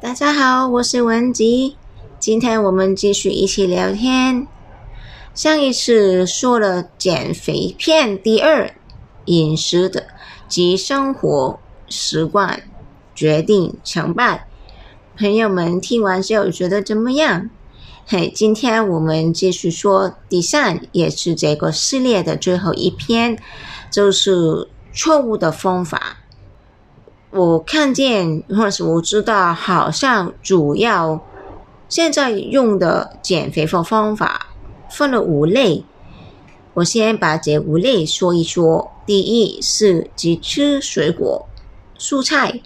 大家好，我是文吉。今天我们继续一起聊天。上一次说了减肥篇第二，饮食的及生活习惯决定成败。朋友们听完之后觉得怎么样？嘿，今天我们继续说第三，也是这个系列的最后一篇，就是错误的方法。我看见，或者是我知道，好像主要现在用的减肥方方法分了五类。我先把这五类说一说。第一是只吃水果、蔬菜；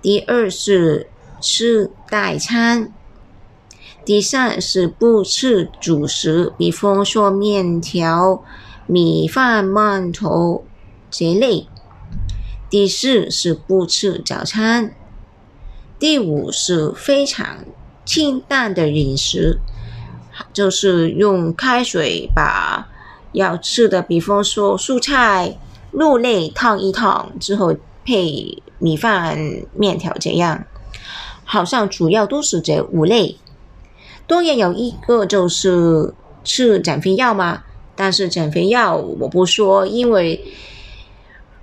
第二是吃代餐；第三是不吃主食，比方说面条、米饭、馒头这类。第四是不吃早餐，第五是非常清淡的饮食，就是用开水把要吃的，比方说蔬菜、肉类烫一烫之后配米饭、面条这样，好像主要都是这五类。当然有一个就是吃减肥药嘛，但是减肥药我不说，因为。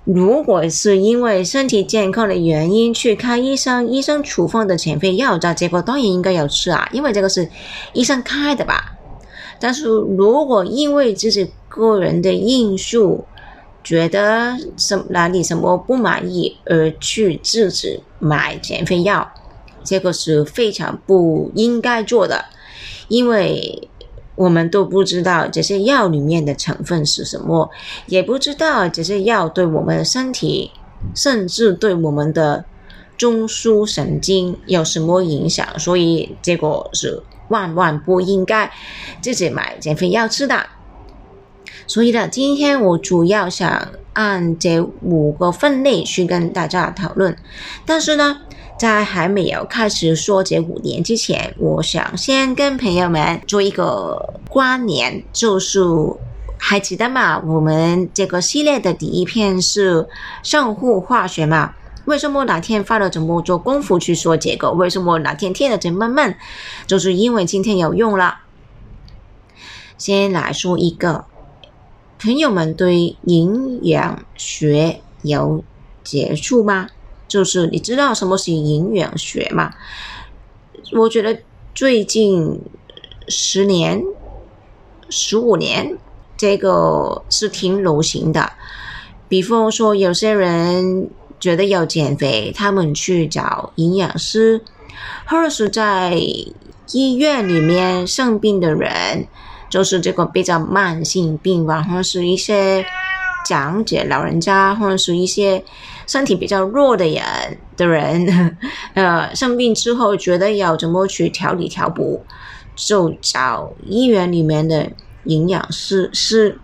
如果是因为身体健康的原因去看医生，医生处方的减肥药，这结果当然应该要吃啊，因为这个是医生开的吧。但是如果因为自己个人的因素，觉得什哪里什么不满意而去自己买减肥药，这个是非常不应该做的，因为。我们都不知道这些药里面的成分是什么，也不知道这些药对我们的身体，甚至对我们的中枢神经有什么影响，所以结果是万万不应该自己买减肥药吃的。所以呢，今天我主要想按这五个分类去跟大家讨论，但是呢。在还没有开始说这五年之前，我想先跟朋友们做一个关联，就是还记得吗？我们这个系列的第一篇是生物化学嘛？为什么哪天花了这么多功夫去说这个？为什么哪天听了这么闷？就是因为今天有用了。先来说一个，朋友们对营养学有接触吗？就是你知道什么是营养学吗？我觉得最近十年、十五年，这个是挺流行的。比方说，有些人觉得要减肥，他们去找营养师，或者是在医院里面生病的人，就是这个比较慢性病吧，或者是一些。长者、老人家，或者是一些身体比较弱的人的人，呃，生病之后觉得要怎么去调理调补，就找医院里面的营养师师。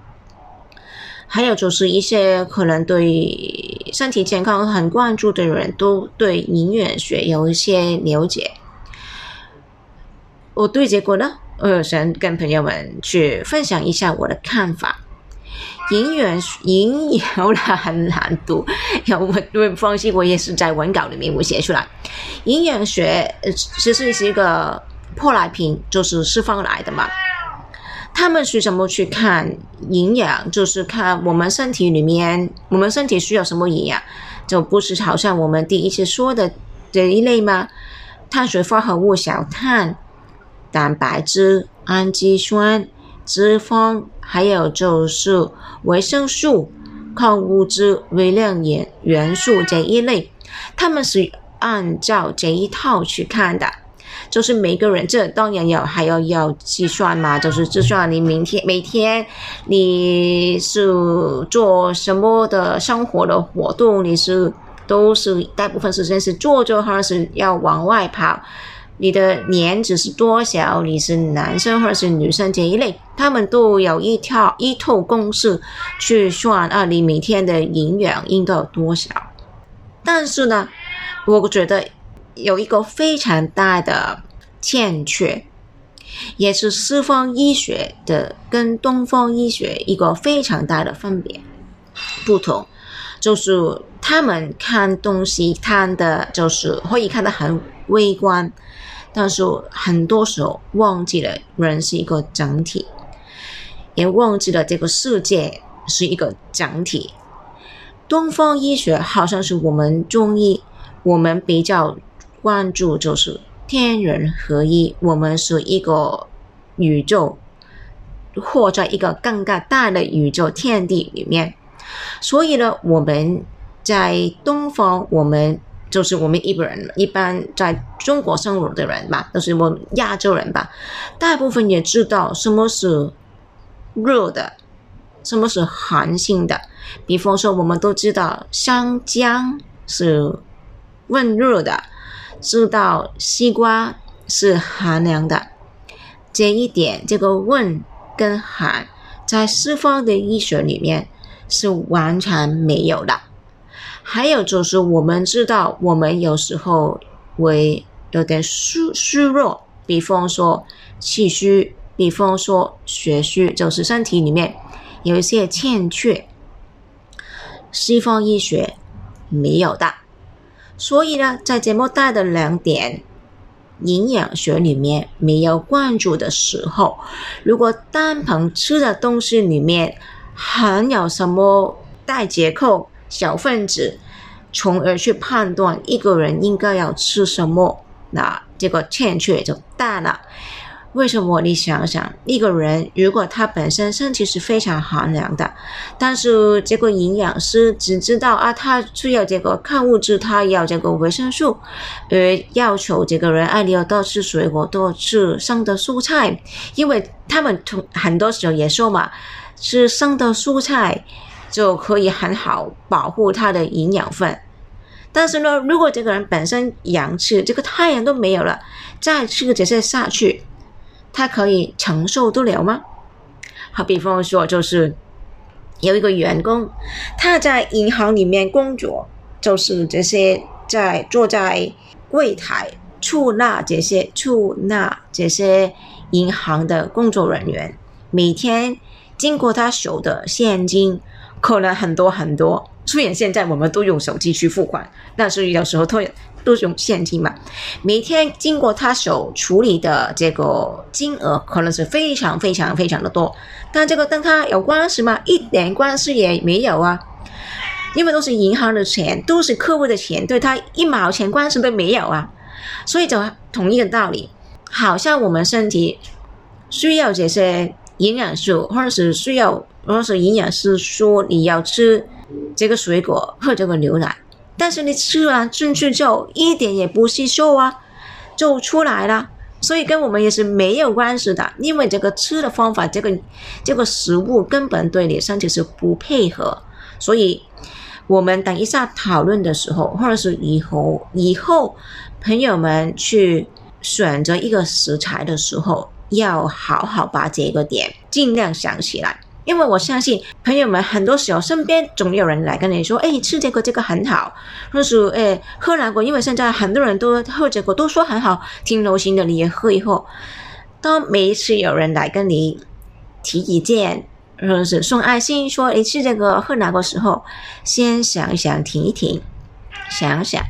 还有就是一些可能对身体健康很关注的人都对营养学有一些了解。我对结果呢，我，想跟朋友们去分享一下我的看法。营养营养啦很难读，要我我放心，我也是在文稿里面我写出来。营养学其实是一个舶来品，就是西方来的嘛。他们是怎么去看营养？就是看我们身体里面，我们身体需要什么营养，就不是好像我们第一次说的这一类吗？碳水化合物、小碳、蛋白质、氨基酸。脂肪，还有就是维生素、矿物质、微量元元素这一类，他们是按照这一套去看的。就是每个人，这当然要还要要计算嘛，就是计算你明天每天你是做什么的生活的活动，你是都是大部分时间是坐着，还是要往外跑。你的年纪是多少？你是男生或者是女生这一类，他们都有一套一套公式去算啊，你每天的营养应该有多少？但是呢，我觉得有一个非常大的欠缺，也是西方医学的跟东方医学一个非常大的分别不同，就是他们看东西看的就是可以看得很微观，但是很多时候忘记了人是一个整体，也忘记了这个世界是一个整体。东方医学好像是我们中医，我们比较关注就是天人合一，我们是一个宇宙，或者一个更加大的宇宙天地里面，所以呢，我们。在东方，我们就是我们一般人，一般在中国生活的人吧，都是我们亚洲人吧，大部分也知道什么是热的，什么是寒性的。比方说，我们都知道香蕉是温热的，知道西瓜是寒凉的。这一点，这个温跟寒，在西方的医学里面是完全没有的。还有就是，我们知道，我们有时候会有点虚虚弱，比方说气虚，比方说血虚，就是身体里面有一些欠缺。西方医学没有的，所以呢，在这么大的两点营养学里面没有关注的时候，如果单凭吃的东西里面含有什么带结构。小分子，从而去判断一个人应该要吃什么，那这个欠缺就大了。为什么？你想想，一个人如果他本身身体是非常寒凉的，但是这个营养师只知道啊，他需要这个抗物质，他要这个维生素，而，要求这个人哎，你要多吃水果，多吃生的蔬菜，因为他们从很多时候也说嘛，吃生的蔬菜。就可以很好保护它的营养分，但是呢，如果这个人本身阳气这个太阳都没有了，再吃这些下去，他可以承受得了吗？好，比方说，就是有一个员工，他在银行里面工作，就是这些在坐在柜台出纳这些出纳这些银行的工作人员，每天经过他手的现金。可能很多很多，虽然现在我们都用手机去付款，但是有时候都都用现金嘛。每天经过他手处理的这个金额，可能是非常非常非常的多。但这个跟他有关系吗？一点关系也没有啊，因为都是银行的钱，都是客户的钱，对他一毛钱关系都没有啊。所以就同一个道理，好像我们身体需要这些营养素，或者是需要。如果是营养师说你要吃这个水果或这个牛奶，但是你吃完进去之后一点也不吸收啊，就出来了，所以跟我们也是没有关系的，因为这个吃的方法，这个这个食物根本对你身体是不配合，所以我们等一下讨论的时候，或者是以后以后朋友们去选择一个食材的时候，要好好把这个点尽量想起来。因为我相信朋友们很多时候身边总有人来跟你说：“哎，吃这个这个很好。”或是“哎，喝南果，因为现在很多人都喝这个，都说很好，挺流行的，你也喝一喝。”当每一次有人来跟你提意见，或者是送爱心说：“哎，吃这个喝南果时候，先想一想，停一停，想想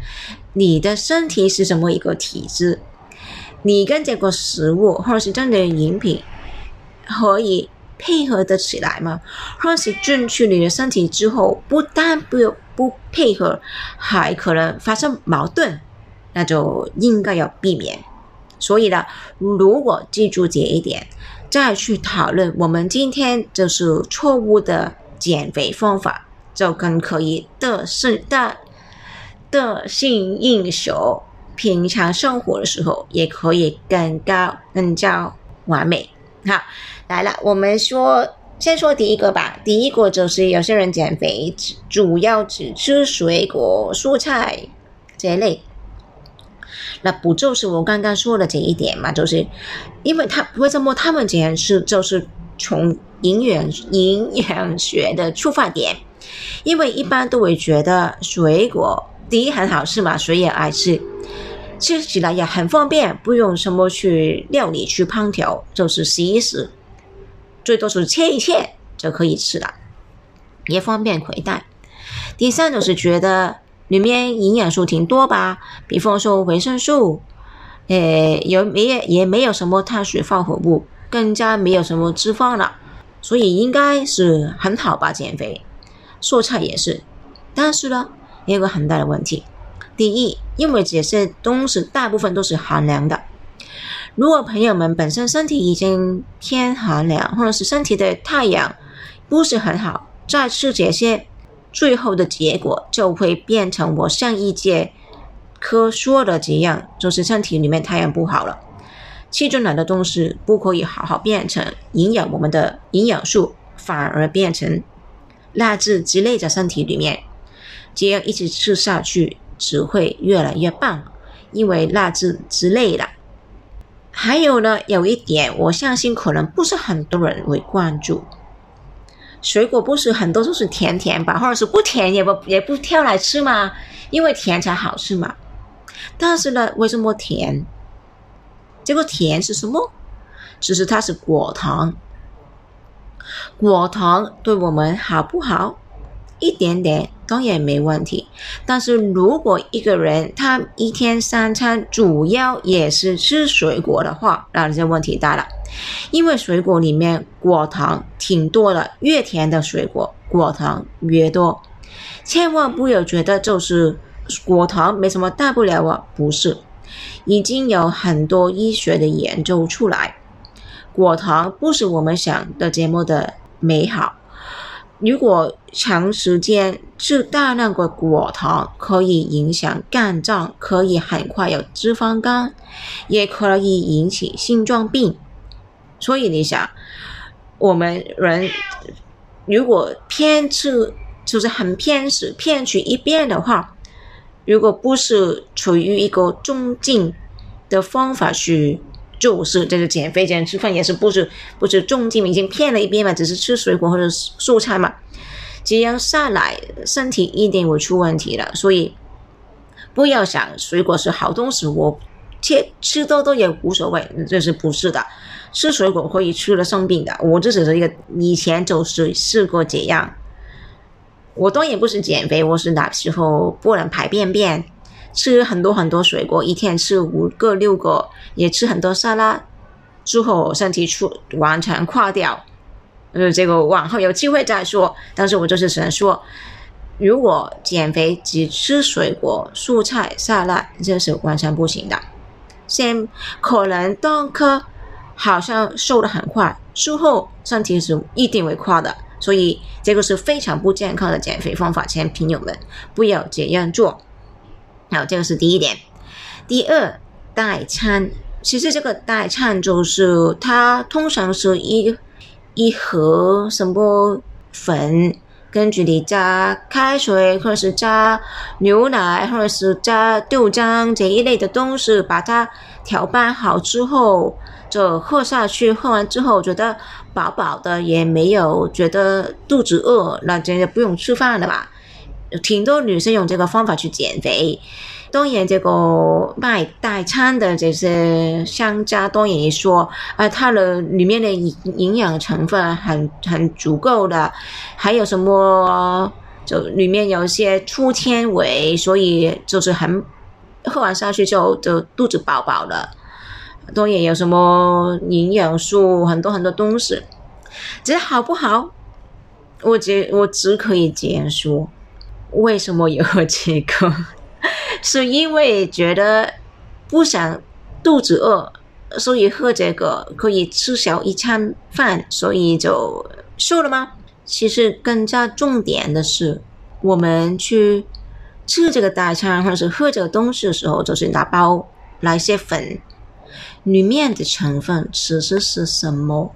你的身体是什么一个体质，你跟这个食物或者是这样的饮品可以。配合得起来吗？或是进去你的身体之后，不但不不配合，还可能发生矛盾，那就应该要避免。所以呢，如果记住这一点，再去讨论我们今天就是错误的减肥方法，就更可以得是的得心应手。平常生活的时候，也可以更高更加完美。好。来了，我们说先说第一个吧。第一个就是有些人减肥只，主要只吃水果、蔬菜这一类。那不就是我刚刚说的这一点嘛？就是因为他为什么他们这样吃，就是从营养营养学的出发点。因为一般都会觉得水果第一很好吃嘛，谁也爱吃，吃起来也很方便，不用什么去料理去烹调，就是洗一洗。最多是切一切就可以吃了，也方便携带。第三就是觉得里面营养素挺多吧，比方说维生素，呃，有没也没有什么碳水化合物，更加没有什么脂肪了，所以应该是很好吧减肥。蔬菜也是，但是呢，也有个很大的问题。第一，因为这些东西大部分都是寒凉的。如果朋友们本身身体已经偏寒凉，或者是身体的太阳不是很好，再吃这些，最后的结果就会变成我上一节课说的这样，就是身体里面太阳不好了，气中来的东西不可以好好变成营养我们的营养素，反而变成蜡质积累在身体里面，这样一直吃下去。只会越来越棒，因为蜡质之类的。还有呢，有一点，我相信可能不是很多人会关注。水果不是很多都是甜甜吧，或者是不甜也不也不挑来吃嘛，因为甜才好吃嘛。但是呢，为什么甜？这个甜是什么？其实它是果糖。果糖对我们好不好？一点点。当然没问题，但是如果一个人他一天三餐主要也是吃水果的话，那这问题大了。因为水果里面果糖挺多的，越甜的水果果糖越多。千万不要觉得就是果糖没什么大不了啊，不是，已经有很多医学的研究出来，果糖不是我们想的这么的美好。如果长时间吃大量的果糖，可以影响肝脏，可以很快有脂肪肝，也可以引起心脏病。所以你想，我们人如果偏吃，就是很偏食、偏去一边的话，如果不是处于一个中进的方法去。就是这个减肥减吃饭也是不是不是重金已经骗了一遍嘛，只是吃水果或者蔬菜嘛，这样下来身体一定会出问题的。所以不要想水果是好东西，我切吃多多也无所谓，这是不是的？吃水果可以吃了生病的。我这只是一个以前就是试过这样，我当然不是减肥，我是那时候不能排便便。吃很多很多水果，一天吃五个六个，也吃很多沙拉，之后身体出完全垮掉。呃，这个往后有机会再说。但是我就是想说，如果减肥只吃水果、蔬菜、沙拉，这是完全不行的。先可能当刻好像瘦的很快，术后身体是一定会垮的。所以这个是非常不健康的减肥方法，请朋友们不要这样做。好，这个是第一点。第二，代餐，其实这个代餐就是它通常是一一盒什么粉，根据你加开水或者是加牛奶或者是加豆浆这一类的东西，把它调拌好之后就喝下去。喝完之后觉得饱饱的，也没有觉得肚子饿，那真的不用吃饭了吧？挺多女生用这个方法去减肥，当然这个卖代餐的这些商家当然也说，啊，它的里面的营营养成分很很足够的，还有什么就里面有一些粗纤维，所以就是很喝完下去就就肚子饱饱的，当然有什么营养素很多很多东西，这好不好？我只我只可以这样说。为什么有这个？是因为觉得不想肚子饿，所以喝这个可以吃小一餐饭，所以就瘦了吗？其实更加重点的是，我们去吃这个大餐或是喝这个东西的时候，就是拿包拿一些粉，里面的成分其实是什么？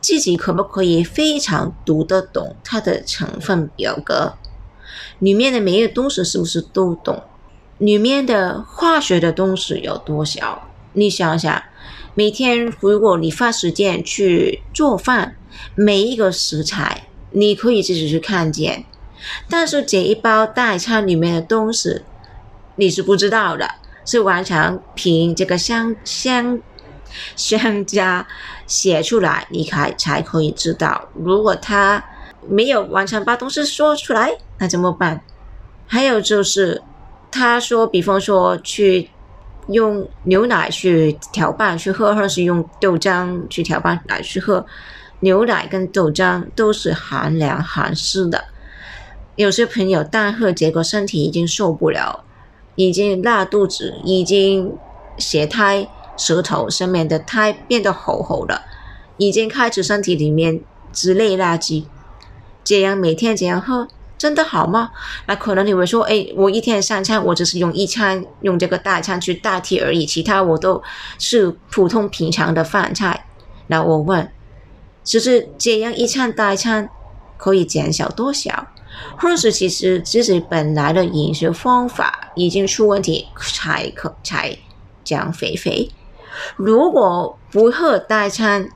自己可不可以非常读得懂它的成分表格？里面的每一个东西是不是都懂？里面的化学的东西有多少？你想想，每天如果你花时间去做饭，每一个食材你可以自己去看见，但是这一包代餐里面的东西你是不知道的，是完全凭这个商商商家写出来，你才才可以知道。如果他没有完全把东西说出来。那怎么办？还有就是，他说，比方说去用牛奶去调拌去喝，或是用豆浆去调拌奶去喝，牛奶跟豆浆都是寒凉寒湿的。有些朋友大喝，结果身体已经受不了，已经拉肚子，已经血苔、舌头上面的苔变得厚厚的，已经开始身体里面之类垃圾。这样每天这样喝。真的好吗？那可能你会说，哎，我一天三餐，我只是用一餐用这个大餐去代替而已，其他我都是普通平常的饭菜。那我问，只是这样一餐大餐可以减少多少？或是其实自己本来的饮食方法已经出问题，才可才这样肥肥？如果不喝代餐，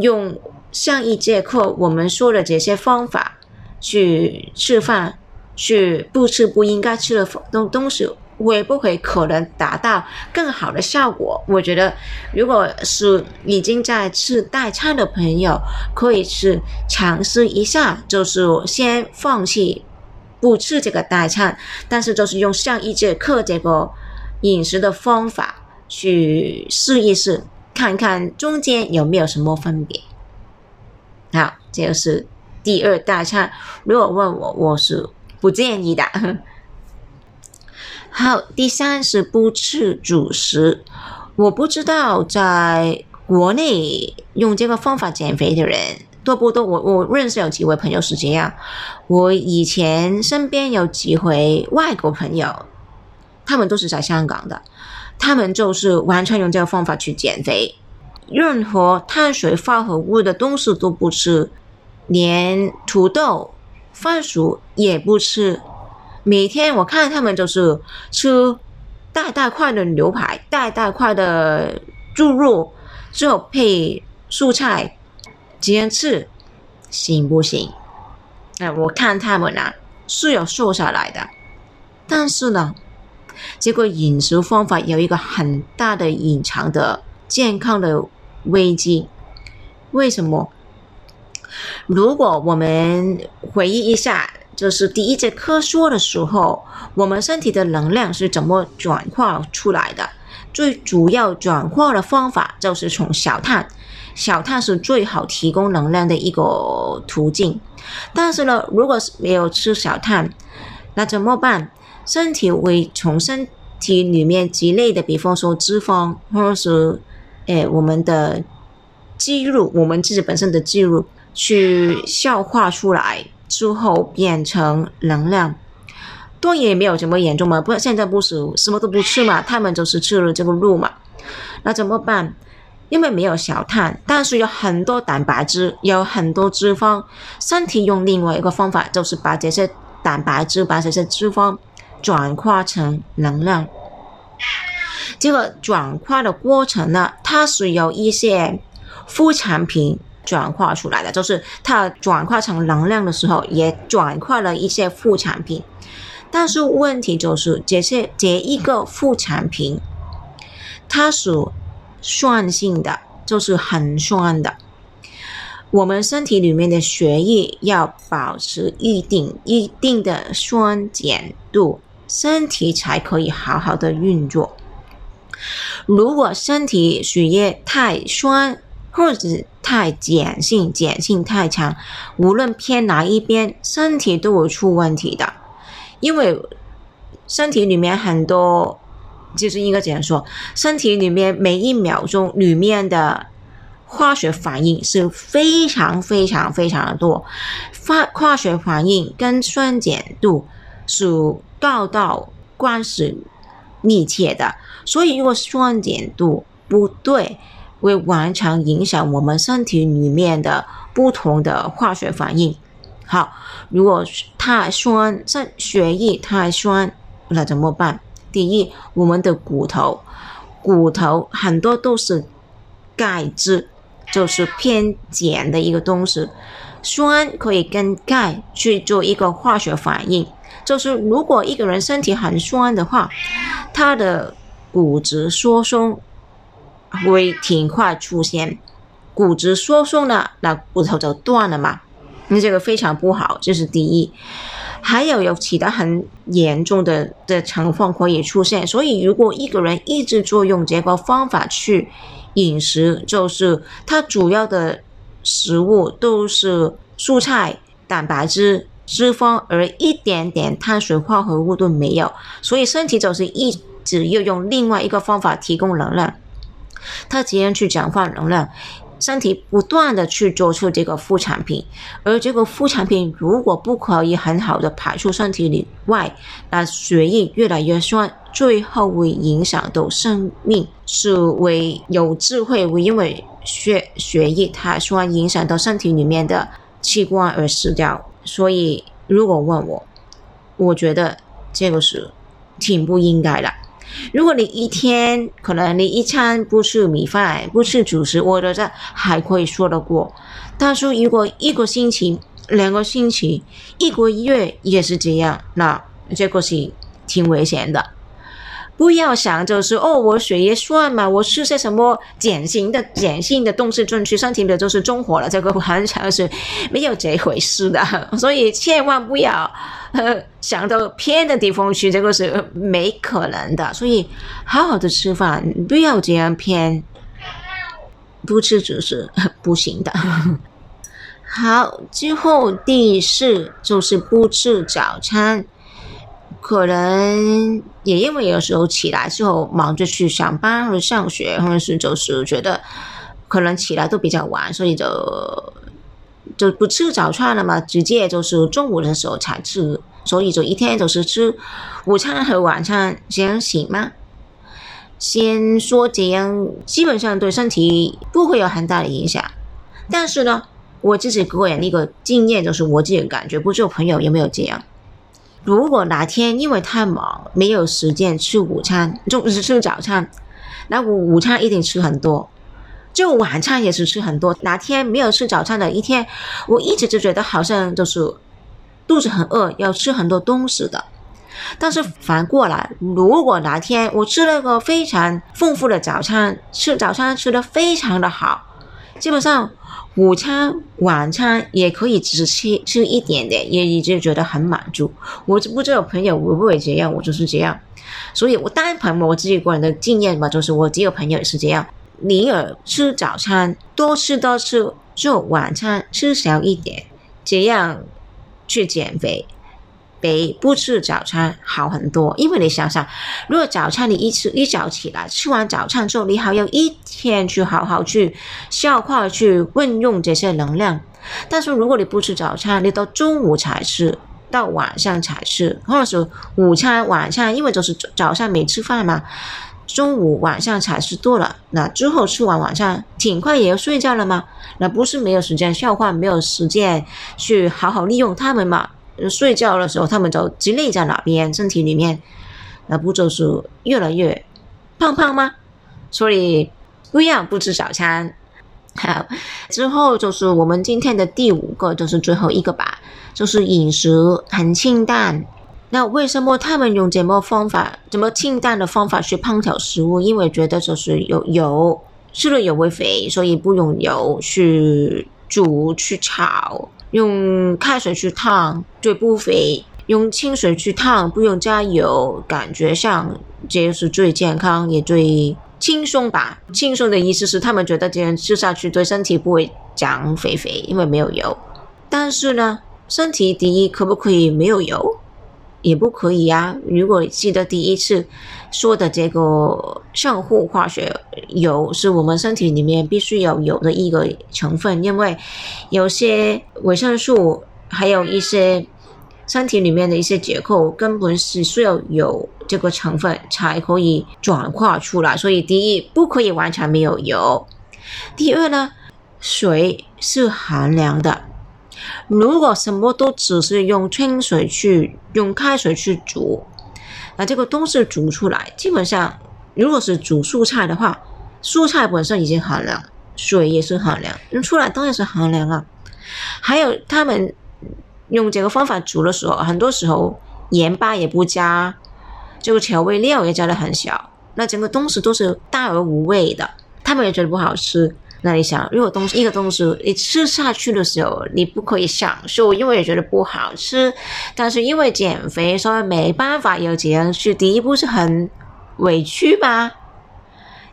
用上一节课我们说的这些方法。去吃饭，去不吃不应该吃的东东西，会不会可能达到更好的效果？我觉得，如果是已经在吃代餐的朋友，可以去尝试一下，就是先放弃不吃这个代餐，但是就是用上一节课这个饮食的方法去试一试，看看中间有没有什么分别。好，这个是。第二大餐，如果问我，我是不建议的。好，第三是不吃主食。我不知道在国内用这个方法减肥的人多不多。我我认识有几位朋友是这样。我以前身边有几回外国朋友，他们都是在香港的，他们就是完全用这个方法去减肥，任何碳水化合物的东西都不吃。连土豆、番薯也不吃，每天我看他们就是吃大大块的牛排、大大块的猪肉，之后配蔬菜，这样吃行不行？哎，我看他们啊是有瘦下来的，但是呢，这个饮食方法有一个很大的隐藏的健康的危机，为什么？如果我们回忆一下，就是第一节课说的时候，我们身体的能量是怎么转化出来的？最主要转化的方法就是从小碳，小碳是最好提供能量的一个途径。但是呢，如果是没有吃小碳，那怎么办？身体会从身体里面积累的，比方说脂肪，或者是诶我们的肌肉，我们自己本身的肌肉。去消化出来之后变成能量，多也没有什么严重嘛。不，现在不是什么都不吃嘛，他们就是吃了这个肉嘛。那怎么办？因为没有小碳，但是有很多蛋白质，有很多脂肪。身体用另外一个方法，就是把这些蛋白质、把这些脂肪转化成能量。这个转化的过程呢，它是有一些副产品。转化出来的，就是它转化成能量的时候，也转化了一些副产品。但是问题就是，这些这一个副产品，它是酸性的，就是很酸的。我们身体里面的血液要保持一定一定的酸碱度，身体才可以好好的运作。如果身体血液太酸，或者太碱性，碱性太强，无论偏哪一边，身体都会出问题的。因为身体里面很多，就是应该怎样说？身体里面每一秒钟里面的化学反应是非常非常非常的多，化化学反应跟酸碱度是高到关系密切的。所以，如果酸碱度不对，会完全影响我们身体里面的不同的化学反应。好，如果太酸，肾血液太酸，那怎么办？第一，我们的骨头，骨头很多都是钙质，就是偏碱的一个东西。酸可以跟钙去做一个化学反应，就是如果一个人身体很酸的话，他的骨质疏松。会挺快出现骨质疏松了，那骨头就断了嘛？那这个非常不好，这是第一。还有有其他很严重的的情况可以出现。所以，如果一个人一直作用这个方法去饮食，就是他主要的食物都是蔬菜、蛋白质。脂肪而一点点碳水化合物都没有，所以身体就是一直要用另外一个方法提供能量。它怎样去转换能量？身体不断的去做出这个副产品，而这个副产品如果不可以很好的排出身体里外，那血液越来越酸，最后会影响到生命，是为有智慧会因为血血液太酸影响到身体里面的器官而死掉。所以，如果问我，我觉得这个是挺不应该的。如果你一天可能你一餐不吃米饭，不吃主食，我觉得还可以说得过。但是如果一个星期、两个星期、一个月也是这样，那这个是挺危险的。不要想就是哦，我血液算嘛，我吃些什么碱性的碱性的东西进去，身体里就是中和了。这个完全是没有这回事的，所以千万不要呃想到偏的地方去，这个是没可能的。所以好好的吃饭，不要这样偏，不吃就是不行的。好，之后第四就是不吃早餐。可能也因为有时候起来之后忙着去上班或者上学，或者是就是觉得可能起来都比较晚，所以就就不吃早餐了嘛，直接就是中午的时候才吃，所以就一天就是吃午餐和晚餐，这样行吗？先说这样，基本上对身体不会有很大的影响，但是呢，我自己个人一个经验就是我自己感觉，不知道朋友有没有这样。如果哪天因为太忙没有时间吃午餐，就是吃早餐，那我午餐一定吃很多，就晚餐也是吃很多。哪天没有吃早餐的一天，我一直就觉得好像就是肚子很饿，要吃很多东西的。但是反过来，如果哪天我吃了个非常丰富的早餐，吃早餐吃的非常的好，基本上。午餐、晚餐也可以只吃吃一点点，也已经觉得很满足。我不知道朋友会不会这样，我就是这样。所以我单凭我自己个人的经验吧，就是我几个朋友也是这样。宁儿吃早餐多吃多吃，做晚餐吃少一点，这样去减肥。比不吃早餐好很多，因为你想想，如果早餐你一吃一早起来吃完早餐之后，你还要一天去好好去消化、去运用这些能量。但是如果你不吃早餐，你到中午才吃，到晚上才吃，或者是午餐、晚餐，因为就是早上没吃饭嘛，中午、晚上才吃多了，那之后吃完晚上，挺快也要睡觉了嘛，那不是没有时间消化，没有时间去好好利用它们嘛？睡觉的时候，他们就积累在哪边身体里面，那不就是越来越胖胖吗？所以不要不吃早餐。好，之后就是我们今天的第五个，就是最后一个吧，就是饮食很清淡。那为什么他们用这么方法，这么清淡的方法去烹调食物？因为觉得就是有油，吃了油会肥，所以不用油去煮去炒。用开水去烫就不肥，用清水去烫不用加油，感觉上这是最健康也最轻松吧。轻松的意思是他们觉得这样吃下去对身体不会长肥肥，因为没有油。但是呢，身体第一可不可以没有油？也不可以呀。如果记得第一次说的这个生物化学油，是我们身体里面必须要有的一个成分，因为有些维生素，还有一些身体里面的一些结构，根本是需要有这个成分才可以转化出来。所以，第一不可以完全没有油。第二呢，水是寒凉的。如果什么都只是用清水去用开水去煮，那这个东西煮出来，基本上如果是煮蔬菜的话，蔬菜本身已经寒凉，水也是寒凉，用出来当然是寒凉啊。还有他们用这个方法煮的时候，很多时候盐巴也不加，这个调味料也加的很小，那整个东西都是淡而无味的，他们也觉得不好吃。那你想，如果东西一个东西你吃下去的时候，你不可以享受，因为也觉得不好吃，但是因为减肥，所以没办法要这样去。第一步是很委屈吧？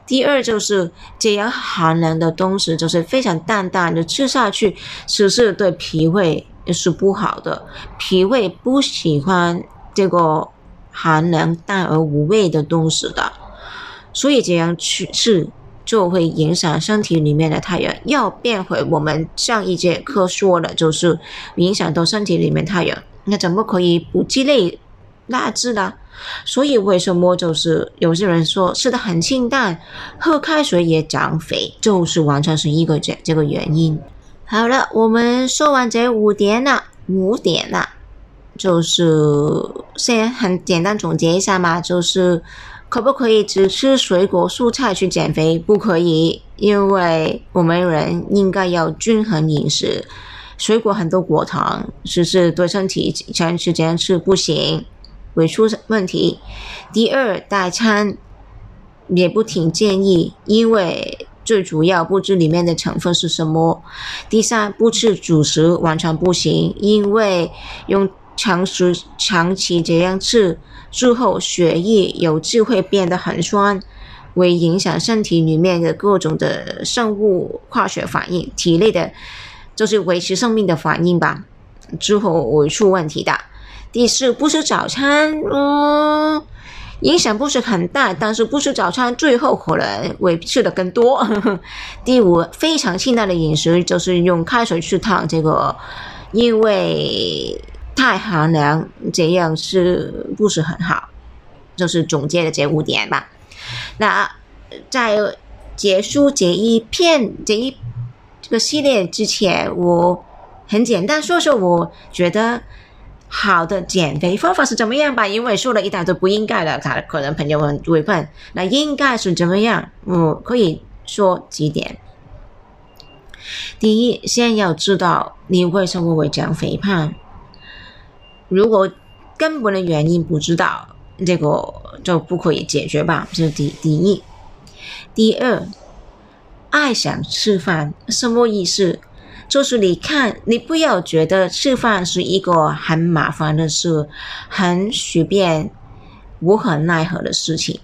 第二就是这样寒冷的东西，就是非常淡淡的吃下去，其实对脾胃是不好的。脾胃不喜欢这个寒冷淡而无味的东西的，所以这样去吃就会影响身体里面的太阳。要变回我们上一节课说的，就是影响到身体里面太阳，那怎么可以不积累蜡质呢？所以为什么就是有些人说吃的很清淡，喝开水也长肥，就是完全是一个这这个原因。好了，我们说完这五点了，五点了，就是先很简单总结一下嘛，就是可不可以只吃水果蔬菜去减肥？不可以，因为我们人应该要均衡饮食，水果很多果糖，只是对身体长时间吃不行。会出问题。第二，代餐也不挺建议，因为最主要不知里面的成分是什么。第三，不吃主食完全不行，因为用长时长期这样吃之后，血液有机会变得很酸，会影响身体里面的各种的生物化学反应，体内的就是维持生命的反应吧，之后会出问题的。第四，不吃早餐，嗯，影响不是很大，但是不吃早餐，最后可能会吃的更多。第五，非常清淡的饮食，就是用开水去烫这个，因为太寒凉，这样是不是很好？就是总结的这五点吧。那在结束这一片这一这个系列之前，我很简单说说，我觉得。好的减肥方法是怎么样吧？因为说了一大堆不应该的，他可能朋友们会问，那应该是怎么样？我可以说几点。第一，先要知道你为什么会长肥胖。如果根本的原因不知道，这个就不可以解决吧？这是第第一。第二，爱想吃饭什么意思？就是你看，你不要觉得吃饭是一个很麻烦的事，很随便、无可奈何的事情。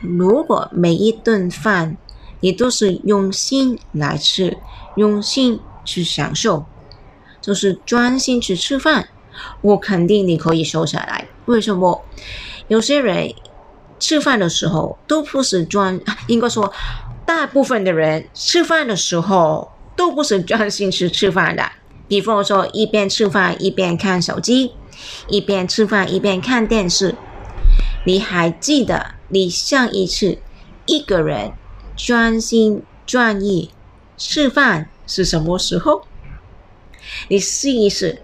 如果每一顿饭你都是用心来吃，用心去享受，就是专心去吃饭，我肯定你可以瘦下来。为什么？有些人吃饭的时候都不是专，应该说，大部分的人吃饭的时候。都不是专心吃吃饭的，比方说一边吃饭一边看手机，一边吃饭一边看电视。你还记得你上一次一个人专心专意吃饭是什么时候？你试一试，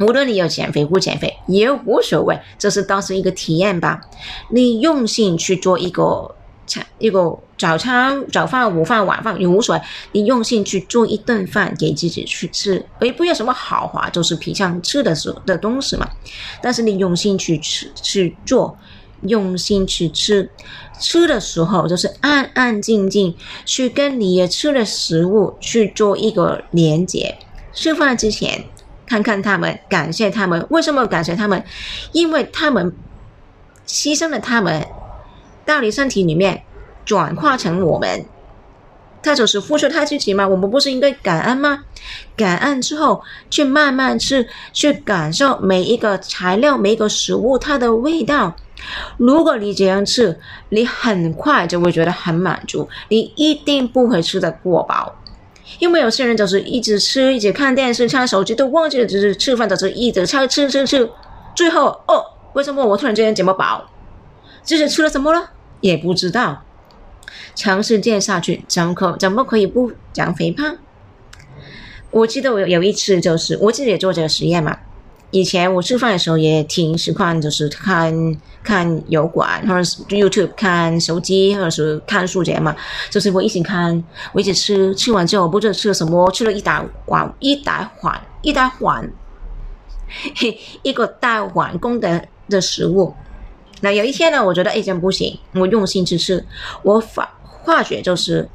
无论你要减肥不减肥也无所谓，这是当时一个体验吧。你用心去做一个餐。一个早餐、早饭、午饭、晚饭也无所谓，你用心去做一顿饭给自己去吃，而不要什么豪华，就是平常吃的时的东西嘛。但是你用心去吃去做，用心去吃，吃的时候就是安安静静去跟你吃的食物去做一个连接。吃饭之前看看他们，感谢他们。为什么感谢他们？因为他们牺牲了他们。到你身体里面转化成我们，他就是付出他自己吗？我们不是应该感恩吗？感恩之后去慢慢吃，去感受每一个材料、每一个食物它的味道。如果你这样吃，你很快就会觉得很满足，你一定不会吃的过饱。因为有些人就是一直吃，一直看电视、看手机，都忘记了就是吃饭，就是一直吃吃吃吃，最后哦，为什么我突然之间这么饱？就是吃了什么了？也不知道，长时间下去，怎么可怎么可以不长肥胖？我记得我有一次，就是我自己也做这个实验嘛。以前我吃饭的时候也挺习惯，就是看看油管，或者是 YouTube 看手机，或者是看书这样嘛。就是我一起看，我一起吃，吃完之后不知道吃了什么，吃了一大碗一大碗一大碗，一个大碗功德的食物。那有一天呢，我觉得哎，这样不行，我用心去吃，我发化觉就是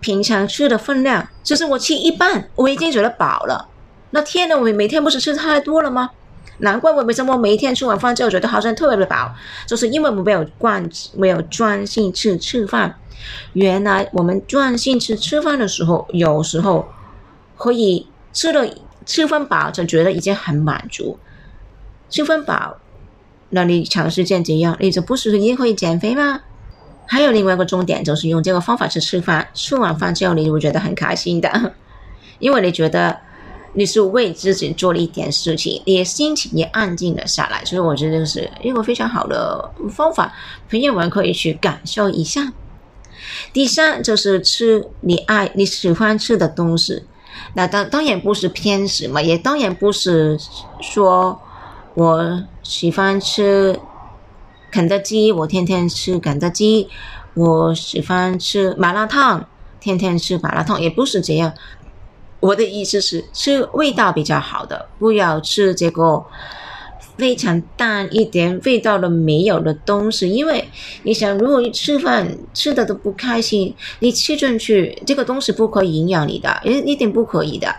平常吃的分量，就是我吃一半，我已经觉得饱了。那天呢，我每天不是吃太多了吗？难怪我为什么每一天吃完饭之后觉得好像特别的饱，就是因为我没有惯，没有专心吃吃饭。原来我们专心吃吃饭的时候，有时候可以吃了吃分饱就觉得已经很满足。吃分饱，那你长时间这样，你就不是也可以减肥吗？还有另外一个重点就是用这个方法去吃饭，吃完饭之后你会觉得很开心的，因为你觉得。你是为自己做了一点事情，你的心情也安静了下来，所以我觉得是一个非常好的方法，朋友们可以去感受一下。第三就是吃你爱你喜欢吃的东西，那当当然不是偏食嘛，也当然不是说我喜欢吃肯德基，我天天吃肯德基，我喜欢吃麻辣烫，天天吃麻辣烫，也不是这样。我的意思是，吃味道比较好的，不要吃这个非常淡一点、味道都没有的东西。因为你想，如果你吃饭吃的都不开心，你吃进去这个东西不可以营养你的，一一定不可以的。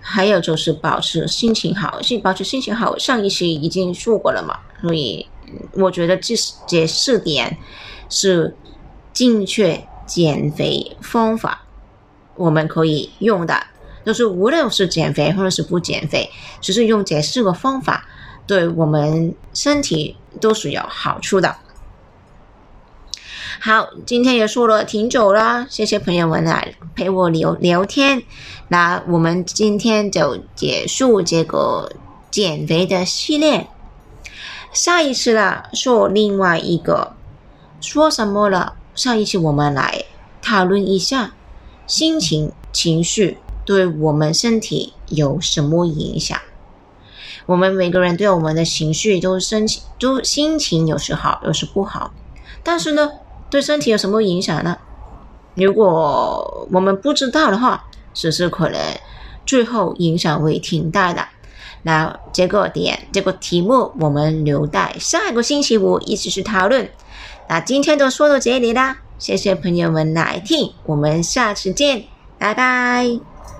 还有就是保持心情好，是保持心情好。上一期已经说过了嘛，所以我觉得这这四点是正确减肥方法，我们可以用的。就是无论是减肥或者是不减肥，只是用这四个方法，对我们身体都是有好处的。好，今天也说了挺久了，谢谢朋友们来陪我聊聊天。那我们今天就结束这个减肥的系列。下一次啦，说另外一个说什么了？上一期我们来讨论一下心情、情绪。对我们身体有什么影响？我们每个人对我们的情绪都心情都心情有时好，有时不好。但是呢，对身体有什么影响呢？如果我们不知道的话，只是可能最后影响会挺大的。那这个点这个题目，我们留待下一个星期五一起去讨论。那今天就说到这里啦，谢谢朋友们来听，我们下次见，拜拜。